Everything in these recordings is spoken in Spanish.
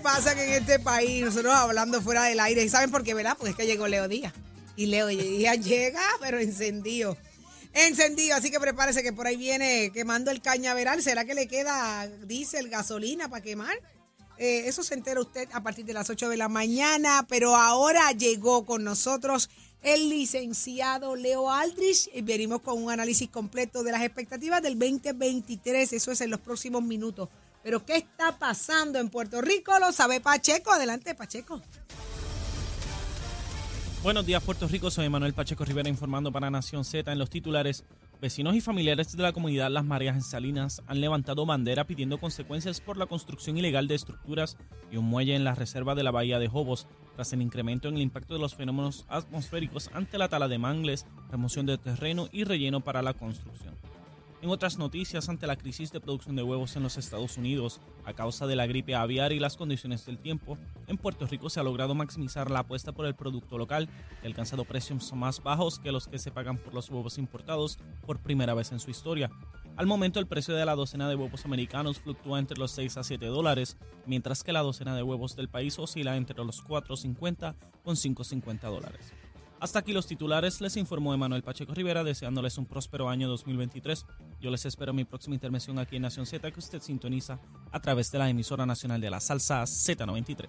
cosas que en este país, nosotros hablando fuera del aire. ¿Y saben por qué, verdad? Porque es que llegó Leo Díaz. Y Leo Díaz llega, pero encendido. Encendido, así que prepárese que por ahí viene quemando el cañaveral. ¿Será que le queda diésel, gasolina para quemar? Eh, eso se entera usted a partir de las 8 de la mañana, pero ahora llegó con nosotros el licenciado Leo Aldrich. Y venimos con un análisis completo de las expectativas del 2023. Eso es en los próximos minutos. Pero ¿qué está pasando en Puerto Rico? Lo sabe Pacheco. Adelante, Pacheco. Buenos días, Puerto Rico. Soy Manuel Pacheco Rivera informando para Nación Z en los titulares. Vecinos y familiares de la comunidad Las Marías en Salinas han levantado bandera pidiendo consecuencias por la construcción ilegal de estructuras y un muelle en la reserva de la bahía de Jobos, tras el incremento en el impacto de los fenómenos atmosféricos ante la tala de mangles, remoción de terreno y relleno para la construcción. En otras noticias, ante la crisis de producción de huevos en los Estados Unidos a causa de la gripe aviar y las condiciones del tiempo, en Puerto Rico se ha logrado maximizar la apuesta por el producto local y ha alcanzado precios más bajos que los que se pagan por los huevos importados por primera vez en su historia. Al momento el precio de la docena de huevos americanos fluctúa entre los 6 a 7 dólares, mientras que la docena de huevos del país oscila entre los 4.50 con 5.50 dólares. Hasta aquí los titulares, les informó Emanuel Pacheco Rivera deseándoles un próspero año 2023. Yo les espero mi próxima intervención aquí en Nación Z que usted sintoniza a través de la emisora nacional de la salsa Z93.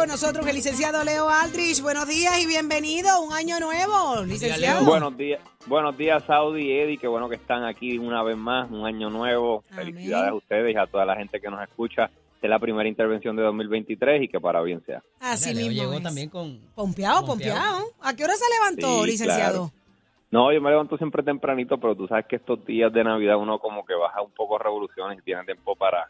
Con nosotros el licenciado Leo Aldrich. Buenos días y bienvenido. Un año nuevo, licenciado. Buenos días, buenos días Saudi y Eddie, qué bueno que están aquí una vez más, un año nuevo. Amén. Felicidades a ustedes y a toda la gente que nos escucha. Esta es la primera intervención de 2023 y que para bien sea. Así Leo mismo llegó es. también con... Pompeado, Pompeado. ¿A qué hora se levantó, Sí, licenciado? No, yo me levanto siempre tempranito, pero tú sabes que estos días de Navidad uno como que baja un poco revoluciones y tiene tiempo para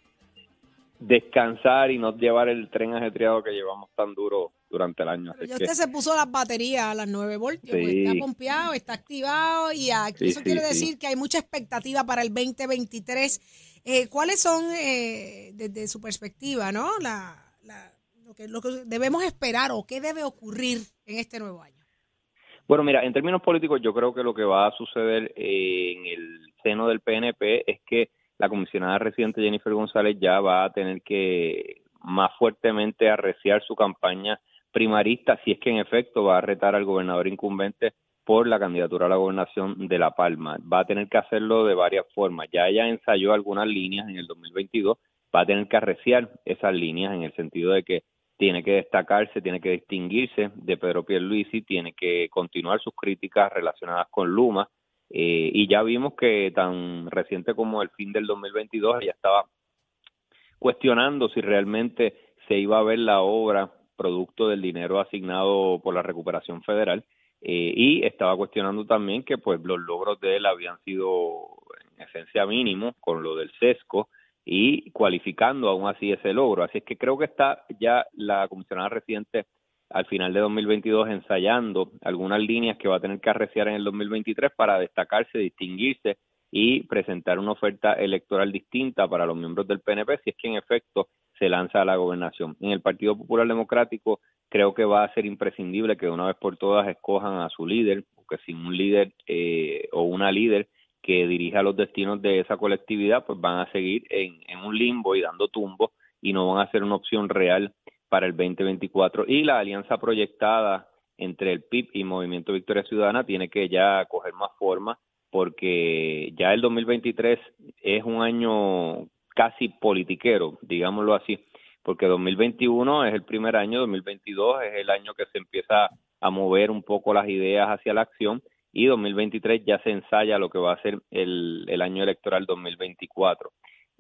descansar y no llevar el tren ajetreado que llevamos tan duro durante el año. Así Ya que usted se puso las baterías a las 9 voltios, pues está pompeado, está activado y aquí Sí, eso sí, quiere decir que hay mucha expectativa para el 2023. Eh, ¿Cuáles son, eh, desde su perspectiva, no? La, la- lo, que, lo que debemos esperar o qué debe ocurrir en este nuevo año. Bueno, mira, en términos políticos, yo creo que lo que va a suceder eh, en el seno del PNP es que la comisionada residente Jennifer González ya va a tener que más fuertemente arreciar su campaña primarista, si es que en efecto va a retar al gobernador incumbente por la candidatura a la gobernación de La Palma. Va a tener que hacerlo de varias formas. Ya ella ensayó algunas líneas en el 2022, va a tener que arreciar esas líneas en el sentido de que tiene que destacarse, tiene que distinguirse de Pedro Pierluisi, tiene que continuar sus críticas relacionadas con Luma, eh, y ya vimos que tan reciente como el fin del 2022 ella estaba cuestionando si realmente se iba a ver la obra producto del dinero asignado por la recuperación federal eh, y estaba cuestionando también que pues los logros de él habían sido en esencia mínimos con lo del sesco y cualificando aún así ese logro. Así es que creo que está ya la comisionada residente al final de 2022 ensayando algunas líneas que va a tener que arreciar en el 2023 para destacarse, distinguirse y presentar una oferta electoral distinta para los miembros del PNP si es que en efecto se lanza a la gobernación. En el Partido Popular Democrático creo que va a ser imprescindible que de una vez por todas escojan a su líder, porque sin un líder eh, o una líder que dirija los destinos de esa colectividad, pues van a seguir en, en un limbo y dando tumbo y no van a ser una opción real para el 2024. Y la alianza proyectada entre el PIB y Movimiento Victoria Ciudadana tiene que ya coger más forma porque ya el 2023 es un año casi politiquero, digámoslo así, porque 2021 es el primer año, 2022 es el año que se empieza a mover un poco las ideas hacia la acción y 2023 ya se ensaya lo que va a ser el, el año electoral 2024.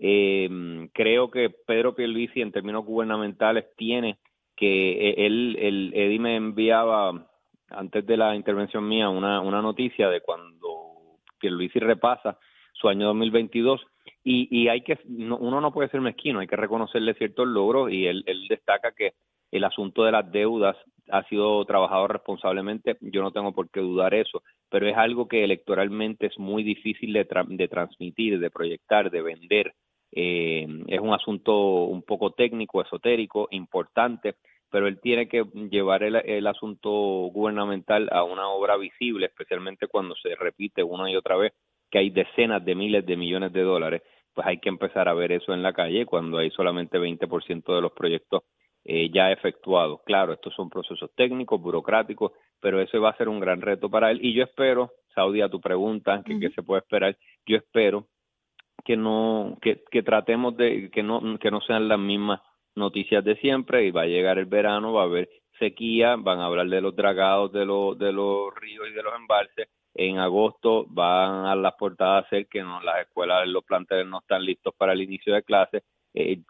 Eh, creo que Pedro Pierluisi en términos gubernamentales tiene que eh, él, el Eddie me enviaba antes de la intervención mía una, una noticia de cuando Pierluisi repasa su año 2022 y, y hay que no, uno no puede ser mezquino, hay que reconocerle ciertos logros y él, él destaca que el asunto de las deudas ha sido trabajado responsablemente, yo no tengo por qué dudar eso, pero es algo que electoralmente es muy difícil de, de transmitir, de proyectar, de vender. Eh, es un asunto un poco técnico, esotérico, importante, pero él tiene que llevar el, el, asunto gubernamental a una obra visible, especialmente cuando se repite una y otra vez que hay decenas de miles de millones de dólares, pues hay que empezar a ver eso en la calle cuando hay solamente 20% de los proyectos eh, ya efectuados. Claro, estos son procesos técnicos, burocráticos, pero ese va a ser un gran reto para él. Y yo espero, Saudi, a tu pregunta, que, qué se puede esperar, yo espero que no que, que tratemos de que no que no sean las mismas noticias de siempre y va a llegar el verano, va a haber sequía, van a hablar de los dragados de los de los ríos y de los embalses. En agosto van a las portadas a hacer que no, las escuelas, los planteles no están listos para el inicio de clases. Eh,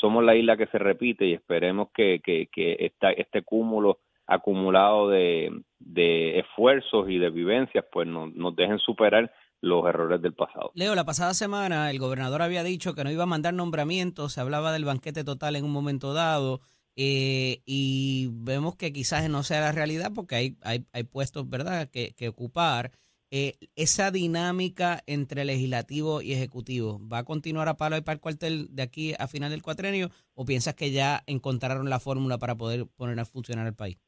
somos la isla que se repite y esperemos que, que, que esta, este cúmulo acumulado de, de esfuerzos y de vivencias pues no, nos dejen superar los errores del pasado. Leo, la pasada semana el gobernador había dicho que no iba a mandar nombramientos, se hablaba del banquete total en un momento dado, eh, y vemos que quizás no sea la realidad porque hay, hay, hay puestos, ¿verdad?, que, que ocupar. Eh, esa dinámica entre legislativo y ejecutivo, ¿va a continuar a palo y para el cuartel de aquí a final del cuatrenio o piensas que ya encontraron la fórmula para poder poner a funcionar el país?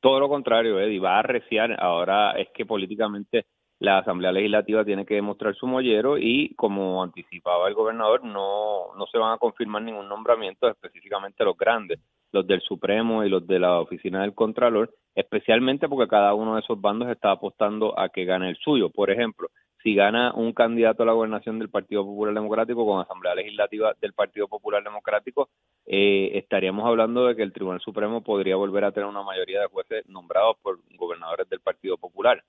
Todo lo contrario, Eddie, va a arreciar. Ahora es que políticamente la Asamblea Legislativa tiene que demostrar su mollero y, como anticipaba el gobernador, no, no se van a confirmar ningún nombramiento, específicamente los grandes, los del Supremo y los de la Oficina del Contralor, especialmente porque cada uno de esos bandos está apostando a que gane el suyo. Por ejemplo, si gana un candidato a la gobernación del Partido Popular Democrático con Asamblea Legislativa del Partido Popular Democrático, eh, estaríamos hablando de que el Tribunal Supremo podría volver a tener una mayoría de jueces nombrados por gobernadores del Partido Popular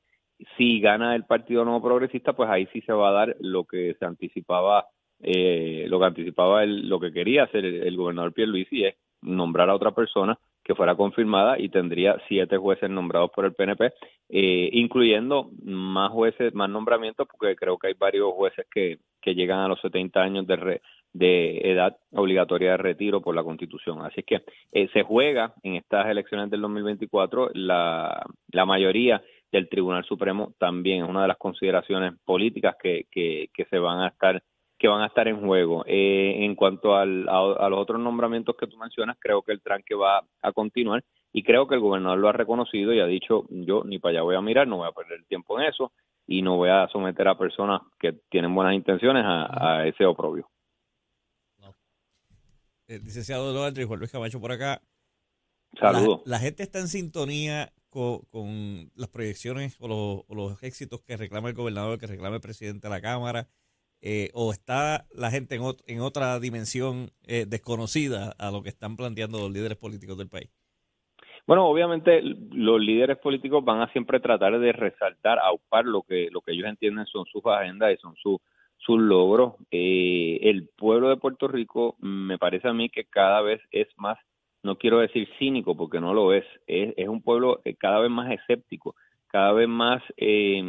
si gana el Partido Nuevo Progresista, pues ahí sí se va a dar lo que se anticipaba, eh, lo que anticipaba el, lo que quería hacer el, gobernador Pierluisi es nombrar a otra persona que fuera confirmada y tendría siete jueces nombrados por el PNP, eh, incluyendo más jueces, más nombramientos, porque creo que hay varios jueces que, que llegan a los 70 años de, de edad obligatoria de retiro por la Constitución. Así que eh, se juega en estas elecciones del 2024 la, la mayoría del Tribunal Supremo también es una de las consideraciones políticas que, que, que se van a estar que van a estar en juego. Eh, en cuanto al, a, los otros nombramientos que tú mencionas, creo que el tranque va a continuar y creo que el gobernador lo ha reconocido y ha dicho, yo ni para allá voy a mirar, no voy a perder el tiempo en eso y no voy a someter a personas que tienen buenas intenciones a, ese oprobio. El licenciado Eduardo Juan Luis Camacho por acá. Saludos. La, la, gente está en sintonía con, las proyecciones o los, éxitos que reclama el gobernador, que reclama el presidente de la Cámara? Eh, ¿O está la gente en, en otra dimensión eh, desconocida a lo que están planteando los líderes políticos del país? Bueno, obviamente los líderes políticos van a siempre tratar de resaltar, aupar lo que lo que ellos entienden son sus agendas y son sus sus logros. Eh, el pueblo de Puerto Rico me parece a mí que cada vez es más no quiero decir cínico porque no lo es, es, es un pueblo eh, cada vez más escéptico, cada vez más eh,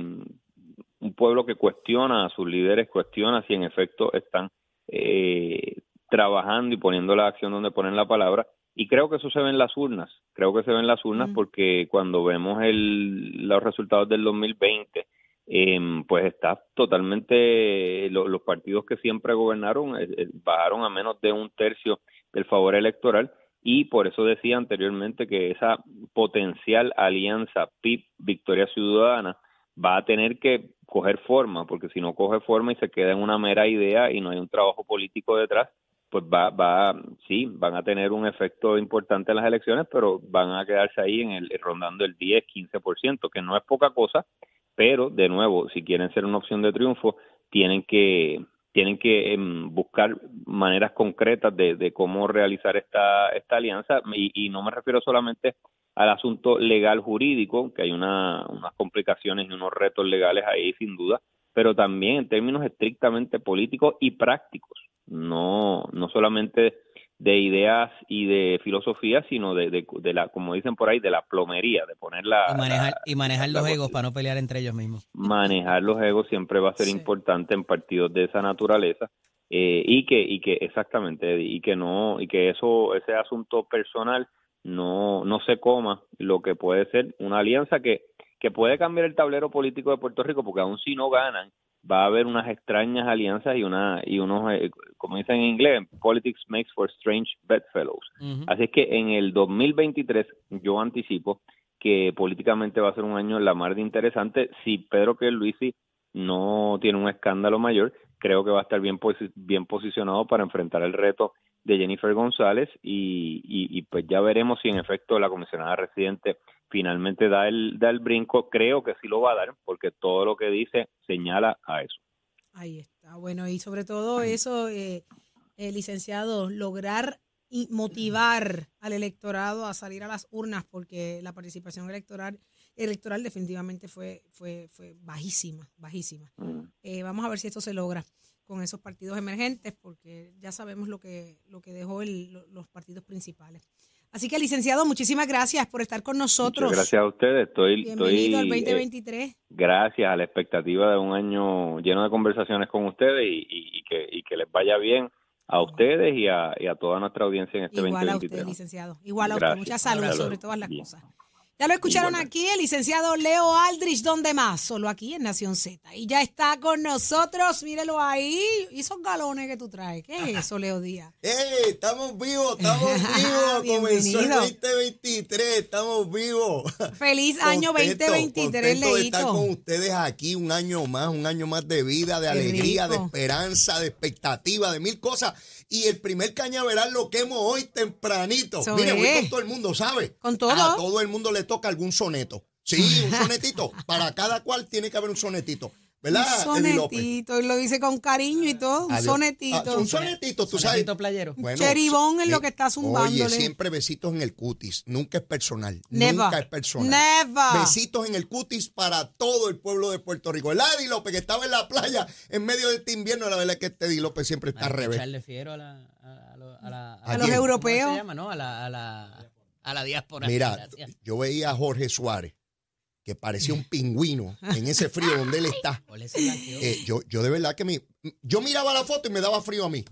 un pueblo que cuestiona a sus líderes, cuestiona si en efecto están eh, trabajando y poniendo la acción donde ponen la palabra. Y creo que eso se ve en las urnas, creo que se ve en las urnas porque cuando vemos el, los resultados del 2020, eh, pues está totalmente, los partidos que siempre gobernaron eh, bajaron a menos de un tercio del favor electoral y por eso decía anteriormente que esa potencial alianza PIB Victoria Ciudadana va a tener que coger forma, porque si no coge forma y se queda en una mera idea y no hay un trabajo político detrás, pues va, va, sí, van a tener un efecto importante en las elecciones, pero van a quedarse ahí en el rondando el 10, 15%, que no es poca cosa, pero de nuevo, si quieren ser una opción de triunfo, tienen que tienen que em, buscar maneras concretas de, cómo realizar esta, esta alianza. Y, no me refiero solamente al asunto legal jurídico, que hay una, unas complicaciones y unos retos legales ahí sin duda, pero también en términos estrictamente políticos y prácticos, no, no solamente de ideas y de filosofía, sino de, de, la, como dicen por ahí, de la plomería, de poner la... Y manejar, y manejar los egos para no pelear entre ellos mismos. Manejar los egos siempre va a ser importante en partidos de esa naturaleza eh, y que y que exactamente y que no y que eso ese asunto personal no, no se coma lo que puede ser una alianza que, que puede cambiar el tablero político de Puerto Rico, porque aún si no ganan, va a haber unas extrañas alianzas y una y unos, eh, como dicen en inglés, politics makes for strange bedfellows. Así es que en el 2023 yo anticipo que políticamente va a ser un año la mar de interesante si Pedro que Luisi no tiene un escándalo mayor, creo que va a estar bien, posi- bien posicionado para enfrentar el reto de Jennifer González y, y, y pues ya veremos si en efecto la comisionada residente finalmente da el, da el brinco. Creo que sí lo va a dar porque todo lo que dice señala a eso. Ahí está. Bueno, y sobre todo eso, eh, eh, licenciado, lograr y motivar al electorado a salir a las urnas porque la participación electoral electoral definitivamente fue fue fue bajísima, bajísima. Eh, vamos a ver si esto se logra con esos partidos emergentes porque ya sabemos lo que lo que dejó el- lo- los partidos principales. Así que licenciado, muchísimas gracias por estar con nosotros. Muchas gracias a ustedes. Estoy, Bienvenido al estoy eh, 2023. gracias a la expectativa de un año lleno de conversaciones con ustedes y, y- y que, y que les vaya bien a ustedes y a, y a toda nuestra audiencia en este Igual a 2023. usted, licenciado. Igual a Gracias. usted. Mucha salud sobre todas las Bien. cosas. Ya lo escucharon aquí, el licenciado Leo Aldrich, ¿dónde más? Solo aquí en Nación Z. Y ya está con nosotros, mírelo ahí. ¿Y esos galones que tú traes? ¿Qué es eso, Leo Díaz? ¡Ey! Estamos vivos, estamos vivos. Comenzó el Bienvenido. 2023, estamos vivos. Feliz año Contento, 2023, contento de estar con ustedes aquí un año más, un año más de vida, de Qué alegría, de esperanza, de expectativa, de mil cosas. Y el primer cañaveral lo quemo hoy tempranito. Eso Mire, voy con todo el mundo, ¿sabe? Con todo. A todo el mundo le toca algún soneto. Sí, un sonetito. Para cada cual tiene que haber un sonetito. ¿Verdad, Un sonetito, y lo dice con cariño y todo, un Adiós. sonetito. Ah, un sonetito, tú sabes. Sonetito playero. Bueno, Cheribón es lo eh, que está zumbándole. Oye, siempre besitos en el cutis. Nunca es personal. Never. Nunca es personal. Never. Besitos en el cutis para todo el pueblo de Puerto Rico. El Adi López, que estaba en la playa en medio de este invierno, la verdad es que este Eddie López siempre está al revés. echarle fiero a la, a, a lo- a la- ¿A A los quién? europeos. ¿Cómo se llama, no? A la, a la, diáspora. Mira, Gracias. yo veía a Jorge Suárez, que parecía un pingüino en ese frío donde él está. Eh, yo, yo de verdad que me, yo miraba la foto y me daba frío a mí.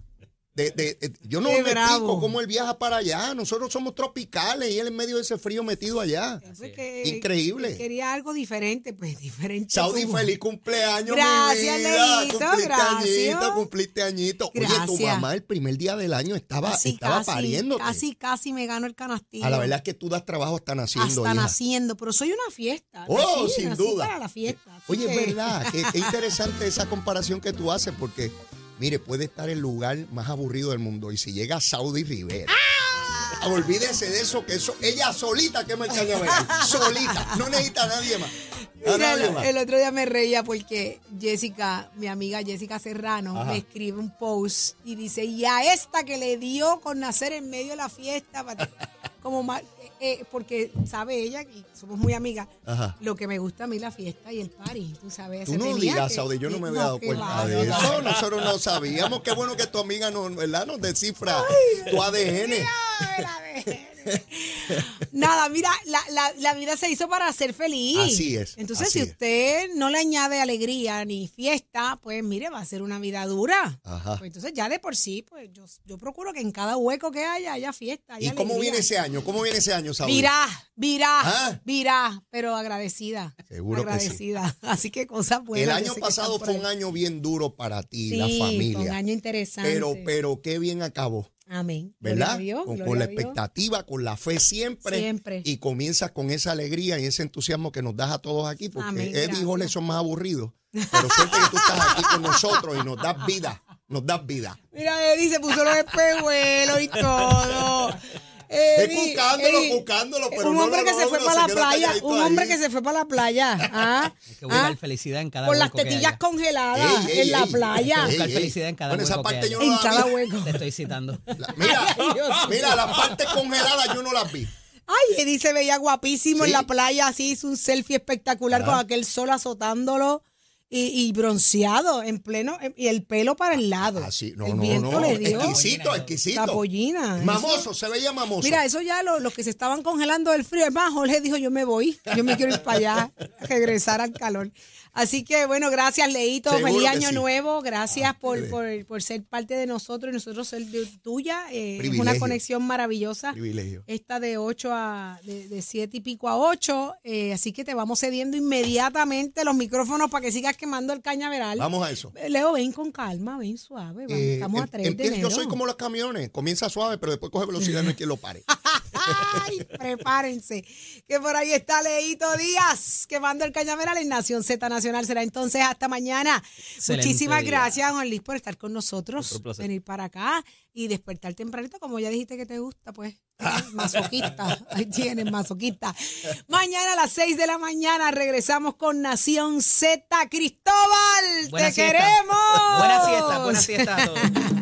De- de- de- yo no Qué me bravo. explico cómo él viaja para allá. Nosotros somos tropicales y él en medio de ese frío metido allá. Que- Increíble. que Quería algo diferente, pues diferente. Saudi, tuvo. feliz cumpleaños, Gracias, mi vida. Leito, cumpliste gracias. añito, cumpliste añito. Oye, tu mamá el primer día del año estaba, Casi, estaba casi, pariéndote. Casi, casi me gano el canastillo. A la verdad es que tú das trabajo hasta naciendo, Hasta hija. naciendo, pero soy una fiesta. Oh, nací- sin nací duda. Para la fiesta. así Oye, es verdad, qué interesante esa comparación que tú haces, porque, mire, puede estar el lugar más aburrido del mundo, y si llega Saudi Rivera, ¡Ah! olvídese de eso, que eso, ella solita quema el cañaveral, solita, no necesita a nadie más. A Mira, nadie el, más. el otro día me reía porque Jessica, mi amiga Jessica Serrano, Ajá. me escribe un post y dice, y a esta que le dio con nacer en medio de la fiesta, pa- como mal, eh, porque sabe ella, y somos muy amigas, Ajá. lo que me gusta a mí la fiesta y el party, tú sabes. Tú no digas, Saudi, yo no me había dado cuenta va, de no. eso. Nosotros no sabíamos. Qué bueno que tu amiga nos, ¿verdad? nos descifra tu ADN. Ay, la de- Nada, mira, la, la, la vida se hizo para ser feliz. Así es, Entonces, así si es. usted no le añade alegría ni fiesta, pues mire, va a ser una vida dura. Ajá. Pues entonces, ya de por sí, pues yo, yo procuro que en cada hueco que haya, haya fiesta. ¿Y cómo viene ese año? ¿Cómo viene ese año, Saudi? Virá, virá, Ah. virá, pero agradecida. Seguro que sí. agradecida. Así que cosas buenas. El año pasado fue un año bien duro para ti, Sí, la fue familia. un año interesante. Pero, pero qué bien acabó. Amén. ¿verdad? Dios, con, la expectativa, con la fe siempre. Siempre. Y comienzas con esa alegría y ese entusiasmo que nos das a todos aquí, porque Amén, Eddie y. Jorge son más aburridos. Pero suerte que tú estás aquí con nosotros y nos das vida, nos das vida. Mira, Eddie se puso los espejuelos y todo. Eddie, buscándolo, Eddie, buscándolo, pero un no hombre lo que se fue para la playa, un ahí. hombre que se fue para la playa, ¿ah? Hay que buscar ¿Ah? felicidad en cada con las tetillas congeladas Ey, ey, en la playa. Buscar ey. felicidad en cada Bueno, esa hueco que parte yo no En la cada vi. hueco. Te estoy citando. La- Mira, mira, las partes congeladas yo no las vi. Ay, Eddie se veía guapísimo Sí. en la playa, así hizo un selfie espectacular Ajá. con aquel sol azotándolo y, y bronceado en pleno, y el pelo para el lado. Así, no, el no, viento no. le dio. Exquisito, exquisito. La pollina. Mamoso, se veía mamoso. Mira, eso ya lo- los que se estaban congelando del frío. Es más, Jorge dijo, yo me voy, yo me quiero ir para allá. regresar al calor. Así que bueno, gracias Leito, Seguro feliz año sí. nuevo, gracias por, ustedes. por, por ser parte de nosotros y nosotros ser de- tuya. Eh, es una conexión maravillosa. Privilegio. Esta de 8 a, de, de 7 y pico a 8, eh, así que te vamos cediendo inmediatamente los micrófonos para que sigas quemando el cañaveral. Vamos a eso. Eh, Leo, ven con calma, ven suave, vamos, Eh, estamos a em- 3 de empiezo- enero. yo soy como los camiones, comienza suave, pero después coge velocidad y no hay quien lo pare. Ay, prepárense, que por ahí está Leito Díaz, quemando el cañaveral en Nación Z Nacional. Será entonces hasta mañana. Excelente Muchísimas día. gracias, Juan Luis, por estar con nosotros, venir para acá y despertar tempranito, como ya dijiste que te gusta, pues. Masoquista, ahí tienes, masoquista. Mañana a las 6 de la mañana regresamos con Nación Z. Cristóbal, Buena te siesta. queremos. Buena siesta, buena siesta a todos.